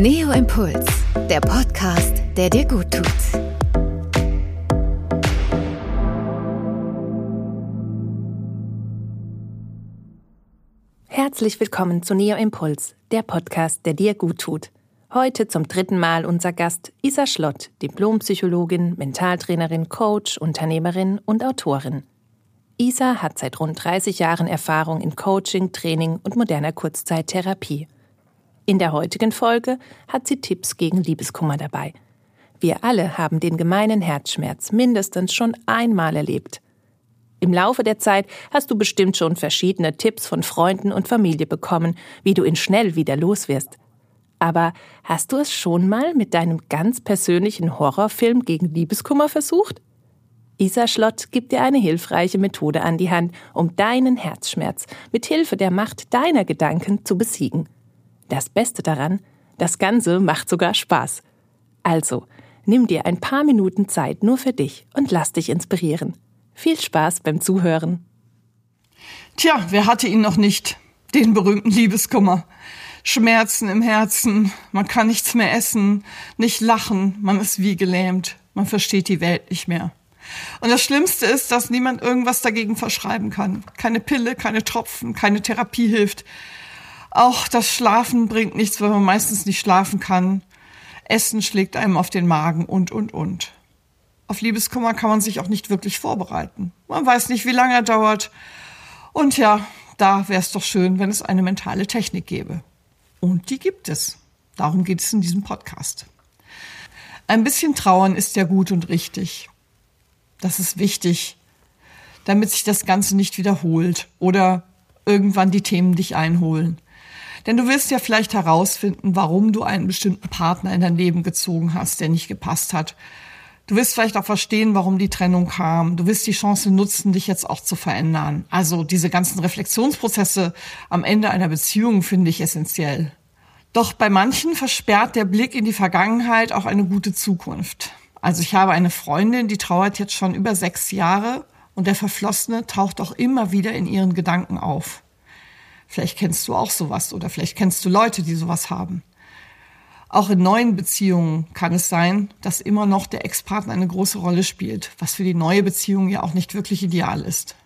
Neo Impuls, der Podcast, der dir gut tut. Herzlich willkommen zu Neo Impuls, der Podcast, der dir gut tut. Heute zum dritten Mal unser Gast Isa Schlott, Diplompsychologin, Mentaltrainerin, Coach, Unternehmerin und Autorin. Isa hat seit rund 30 Jahren Erfahrung in Coaching, Training und moderner Kurzzeittherapie. In der heutigen Folge hat sie Tipps gegen Liebeskummer dabei. Wir alle haben den gemeinen Herzschmerz mindestens schon einmal erlebt. Im Laufe der Zeit hast du bestimmt schon verschiedene Tipps von Freunden und Familie bekommen, wie du ihn schnell wieder loswirst. Aber hast du es schon mal mit deinem ganz persönlichen Horrorfilm gegen Liebeskummer versucht? Isa Schlott gibt dir eine hilfreiche Methode an die Hand, um deinen Herzschmerz mit Hilfe der Macht deiner Gedanken zu besiegen. Das Beste daran, das Ganze macht sogar Spaß. Also, nimm dir ein paar Minuten Zeit nur für dich und lass dich inspirieren. Viel Spaß beim Zuhören. Tja, wer hatte ihn noch nicht? Den berühmten Liebeskummer. Schmerzen im Herzen, man kann nichts mehr essen, nicht lachen, man ist wie gelähmt, man versteht die Welt nicht mehr. Und das Schlimmste ist, dass niemand irgendwas dagegen verschreiben kann. Keine Pille, keine Tropfen, keine Therapie hilft. Auch das Schlafen bringt nichts, weil man meistens nicht schlafen kann. Essen schlägt einem auf den Magen und, und, und. Auf Liebeskummer kann man sich auch nicht wirklich vorbereiten. Man weiß nicht, wie lange er dauert. Und ja, da wäre es doch schön, wenn es eine mentale Technik gäbe. Und die gibt es. Darum geht es in diesem Podcast. Ein bisschen trauern ist ja gut und richtig. Das ist wichtig, damit sich das Ganze nicht wiederholt oder irgendwann die Themen dich einholen. Denn du wirst ja vielleicht herausfinden, warum du einen bestimmten Partner in dein Leben gezogen hast, der nicht gepasst hat. Du wirst vielleicht auch verstehen, warum die Trennung kam. Du wirst die Chance nutzen, dich jetzt auch zu verändern. Also diese ganzen Reflexionsprozesse am Ende einer Beziehung finde ich essentiell. Doch bei manchen versperrt der Blick in die Vergangenheit auch eine gute Zukunft. Also ich habe eine Freundin, die trauert jetzt schon über sechs Jahre und der Verflossene taucht auch immer wieder in ihren Gedanken auf. Vielleicht kennst du auch sowas oder vielleicht kennst du Leute, die sowas haben. Auch in neuen Beziehungen kann es sein, dass immer noch der Ex-Partner eine große Rolle spielt, was für die neue Beziehung ja auch nicht wirklich ideal ist.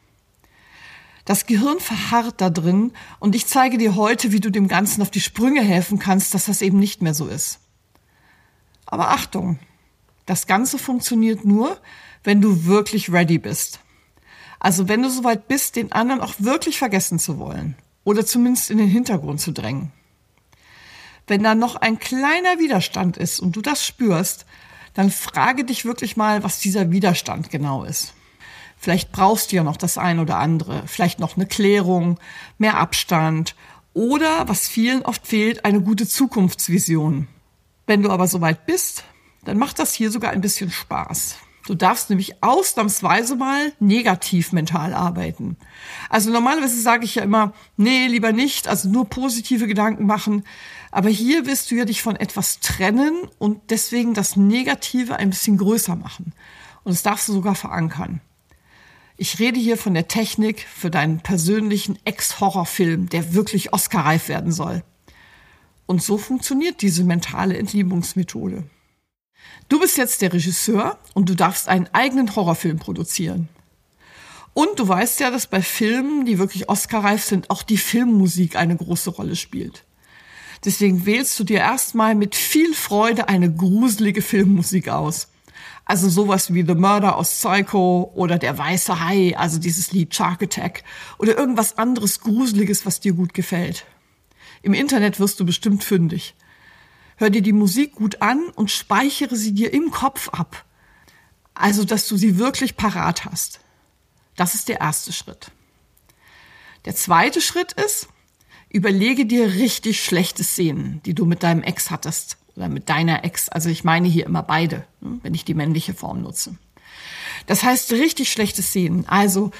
Das Gehirn verharrt da drin und ich zeige dir heute, wie du dem Ganzen auf die Sprünge helfen kannst, dass das eben nicht mehr so ist. Aber Achtung, das Ganze funktioniert nur, wenn du wirklich ready bist. Also wenn du soweit bist, den anderen auch wirklich vergessen zu wollen oder zumindest in den Hintergrund zu drängen. Wenn da noch ein kleiner Widerstand ist und du das spürst, dann frage dich wirklich mal, was dieser Widerstand genau ist. Vielleicht brauchst du ja noch das ein oder andere, vielleicht noch eine Klärung, mehr Abstand oder, was vielen oft fehlt, eine gute Zukunftsvision. Wenn du aber soweit bist, dann macht das hier sogar ein bisschen Spaß. Du darfst nämlich ausnahmsweise mal negativ mental arbeiten. Also normalerweise sage ich ja immer, nee, lieber nicht, also nur positive Gedanken machen. Aber hier wirst du ja dich von etwas trennen und deswegen das Negative ein bisschen größer machen. Und das darfst du sogar verankern. Ich rede hier von der Technik für deinen persönlichen Ex-Horrorfilm, der wirklich Oscar-reif werden soll. Und so funktioniert diese mentale Entliebungsmethode. Du bist jetzt der Regisseur und du darfst einen eigenen Horrorfilm produzieren. Und du weißt ja, dass bei Filmen, die wirklich Oscar-reif sind, auch die Filmmusik eine große Rolle spielt. Deswegen wählst du dir erstmal mit viel Freude eine gruselige Filmmusik aus. Also sowas wie The Murder aus Psycho oder Der Weiße Hai, also dieses Lied Shark Attack oder irgendwas anderes Gruseliges, was dir gut gefällt. Im Internet wirst du bestimmt fündig. Hör dir die Musik gut an und speichere sie dir im Kopf ab. Also, dass du sie wirklich parat hast. Das ist der erste Schritt. Der zweite Schritt ist, überlege dir richtig schlechte Szenen, die du mit deinem Ex hattest oder mit deiner Ex. Also ich meine hier immer beide, ne, wenn ich die männliche Form nutze. Das heißt richtig schlechte Szenen. Also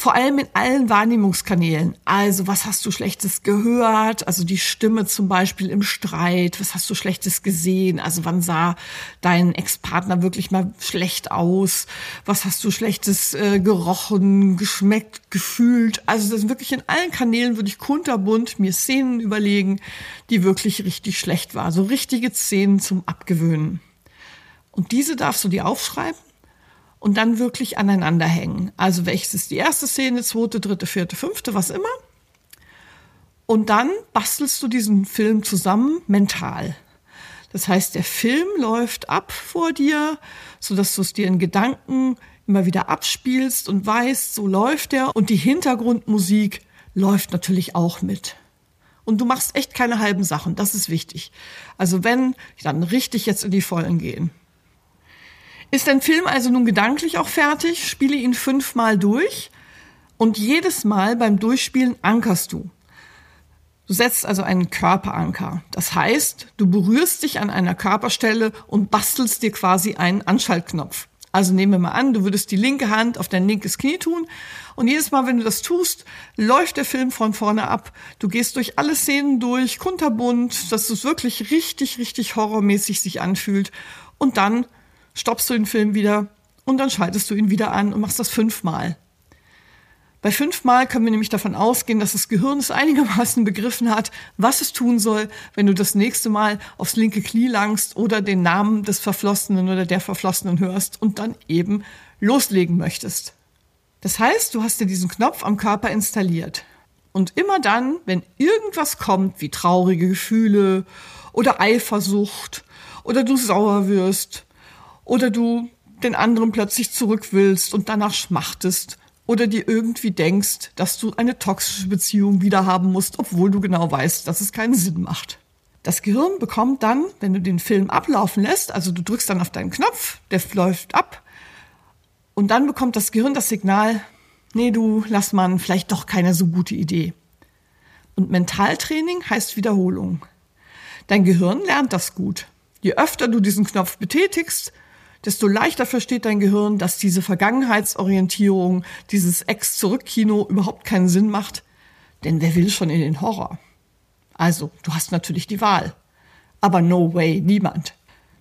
vor allem in allen Wahrnehmungskanälen. Also, was hast du Schlechtes gehört? Also die Stimme zum Beispiel im Streit. Was hast du Schlechtes gesehen? Also wann sah dein Ex-Partner wirklich mal schlecht aus? Was hast du Schlechtes äh, gerochen, geschmeckt, gefühlt? Also das wirklich in allen Kanälen würde ich kunterbunt mir Szenen überlegen, die wirklich richtig schlecht waren. So richtige Szenen zum Abgewöhnen. Und diese darfst du dir aufschreiben und dann wirklich aneinander hängen. Also welches ist die erste Szene, zweite, dritte, vierte, fünfte, was immer. Und dann bastelst du diesen Film zusammen mental. Das heißt, der Film läuft ab vor dir, so dass du es dir in Gedanken immer wieder abspielst und weißt, so läuft er. Und die Hintergrundmusik läuft natürlich auch mit. Und du machst echt keine halben Sachen, das ist wichtig. Also wenn, dann richtig jetzt in die Vollen gehen. Ist dein Film also nun gedanklich auch fertig, spiele ihn fünfmal durch und jedes Mal beim Durchspielen ankerst du. Du setzt also einen Körperanker. Das heißt, du berührst dich an einer Körperstelle und bastelst dir quasi einen Anschaltknopf. Also nehmen wir mal an, du würdest die linke Hand auf dein linkes Knie tun und jedes Mal, wenn du das tust, läuft der Film von vorne ab. Du gehst durch alle Szenen durch, kunterbunt, dass es wirklich richtig, richtig horrormäßig sich anfühlt und dann stoppst du den Film wieder und dann schaltest du ihn wieder an und machst das fünfmal. Bei fünfmal können wir nämlich davon ausgehen, dass das Gehirn es einigermaßen begriffen hat, was es tun soll, wenn du das nächste Mal aufs linke Knie langst oder den Namen des Verflossenen oder der Verflossenen hörst und dann eben loslegen möchtest. Das heißt, du hast dir diesen Knopf am Körper installiert. Und immer dann, wenn irgendwas kommt, wie traurige Gefühle oder Eifersucht oder du sauer wirst oder du den anderen plötzlich zurück willst und danach schmachtest oder dir irgendwie denkst, dass du eine toxische Beziehung wieder haben musst, obwohl du genau weißt, dass es keinen Sinn macht. Das Gehirn bekommt dann, wenn du den Film ablaufen lässt, also du drückst dann auf deinen Knopf, der läuft ab und dann bekommt das Gehirn das Signal, nee, du lass man vielleicht doch keine so gute Idee. Und Mentaltraining heißt Wiederholung. Dein Gehirn lernt das gut. Je öfter du diesen Knopf betätigst, desto leichter versteht dein Gehirn, dass diese Vergangenheitsorientierung, dieses Ex-Zurück-Kino überhaupt keinen Sinn macht. Denn wer will schon in den Horror? Also, du hast natürlich die Wahl. Aber no way, niemand.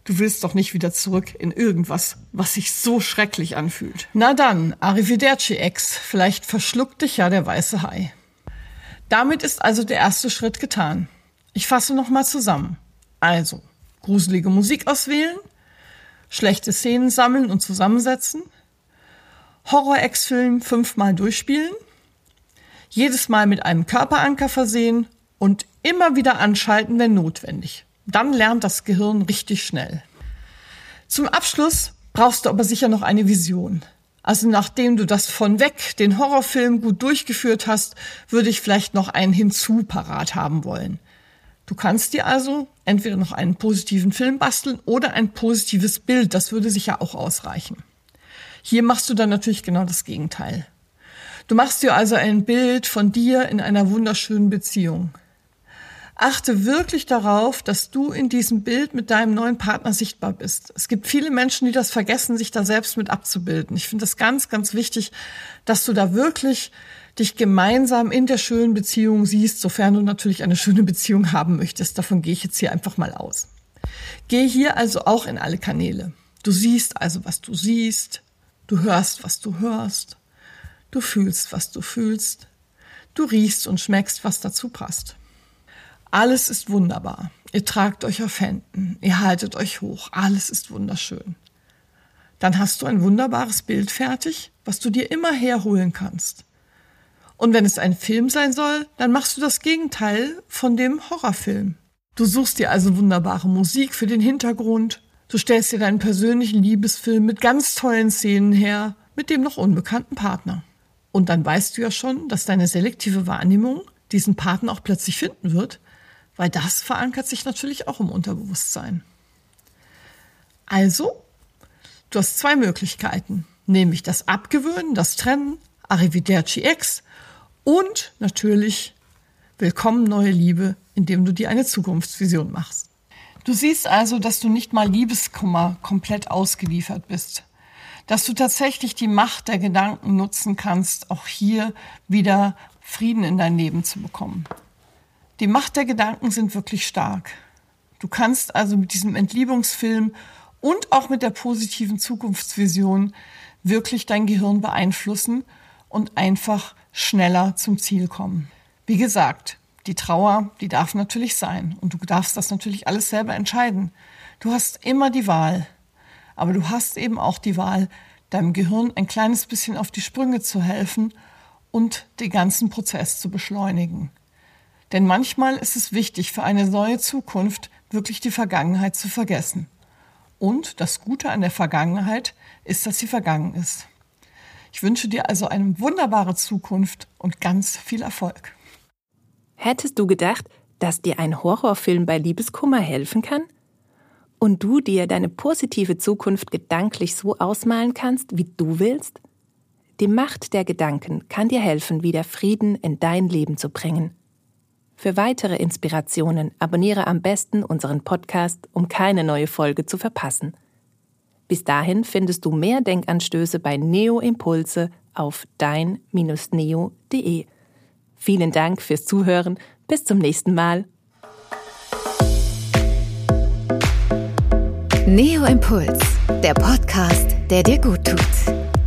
Du willst doch nicht wieder zurück in irgendwas, was sich so schrecklich anfühlt. Na dann, Arrivederci Ex, vielleicht verschluckt dich ja der weiße Hai. Damit ist also der erste Schritt getan. Ich fasse nochmal zusammen. Also, gruselige Musik auswählen, schlechte Szenen sammeln und zusammensetzen, Horror-Ex-Film fünfmal durchspielen, jedes Mal mit einem Körperanker versehen und immer wieder anschalten, wenn notwendig. Dann lernt das Gehirn richtig schnell. Zum Abschluss brauchst du aber sicher noch eine Vision. Also nachdem du das von weg, den Horrorfilm gut durchgeführt hast, würde ich vielleicht noch einen hinzu parat haben wollen. Du kannst dir also entweder noch einen positiven Film basteln oder ein positives Bild. Das würde sicher auch ausreichen. Hier machst du dann natürlich genau das Gegenteil. Du machst dir also ein Bild von dir in einer wunderschönen Beziehung. Achte wirklich darauf, dass du in diesem Bild mit deinem neuen Partner sichtbar bist. Es gibt viele Menschen, die das vergessen, sich da selbst mit abzubilden. Ich finde das ganz, ganz wichtig, dass du da wirklich dich gemeinsam in der schönen Beziehung siehst, sofern du natürlich eine schöne Beziehung haben möchtest. Davon gehe ich jetzt hier einfach mal aus. Geh hier also auch in alle Kanäle. Du siehst also, was du siehst. Du hörst, was du hörst. Du fühlst, was du fühlst. Du riechst und schmeckst, was dazu passt. Alles ist wunderbar. Ihr tragt euch auf Händen. Ihr haltet euch hoch. Alles ist wunderschön. Dann hast du ein wunderbares Bild fertig, was du dir immer herholen kannst. Und wenn es ein Film sein soll, dann machst du das Gegenteil von dem Horrorfilm. Du suchst dir also wunderbare Musik für den Hintergrund. Du stellst dir deinen persönlichen Liebesfilm mit ganz tollen Szenen her, mit dem noch unbekannten Partner. Und dann weißt du ja schon, dass deine selektive Wahrnehmung diesen Partner auch plötzlich finden wird, weil das verankert sich natürlich auch im Unterbewusstsein. Also, du hast zwei Möglichkeiten, nämlich das Abgewöhnen, das Trennen, Arrivederci Ex und natürlich willkommen neue Liebe, indem du dir eine Zukunftsvision machst. Du siehst also, dass du nicht mal Liebeskummer komplett ausgeliefert bist. dass du tatsächlich die Macht der Gedanken nutzen kannst, auch hier wieder Frieden in dein Leben zu bekommen. Die Macht der Gedanken sind wirklich stark. Du kannst also mit diesem Entliebungsfilm und auch mit der positiven Zukunftsvision wirklich dein Gehirn beeinflussen und einfach schneller zum Ziel kommen. Wie gesagt, die Trauer, die darf natürlich sein und du darfst das natürlich alles selber entscheiden. Du hast immer die Wahl, aber du hast eben auch die Wahl, deinem Gehirn ein kleines bisschen auf die Sprünge zu helfen und den ganzen Prozess zu beschleunigen. Denn manchmal ist es wichtig für eine neue Zukunft wirklich die Vergangenheit zu vergessen. Und das Gute an der Vergangenheit ist, dass sie vergangen ist. Ich wünsche dir also eine wunderbare Zukunft und ganz viel Erfolg. Hättest du gedacht, dass dir ein Horrorfilm bei Liebeskummer helfen kann? Und du dir deine positive Zukunft gedanklich so ausmalen kannst, wie du willst? Die Macht der Gedanken kann dir helfen, wieder Frieden in dein Leben zu bringen. Für weitere Inspirationen abonniere am besten unseren Podcast, um keine neue Folge zu verpassen. Bis dahin findest du mehr Denkanstöße bei Neo Impulse auf dein-neo.de. Vielen Dank fürs Zuhören. Bis zum nächsten Mal. Neo Impuls, der Podcast, der dir gut tut.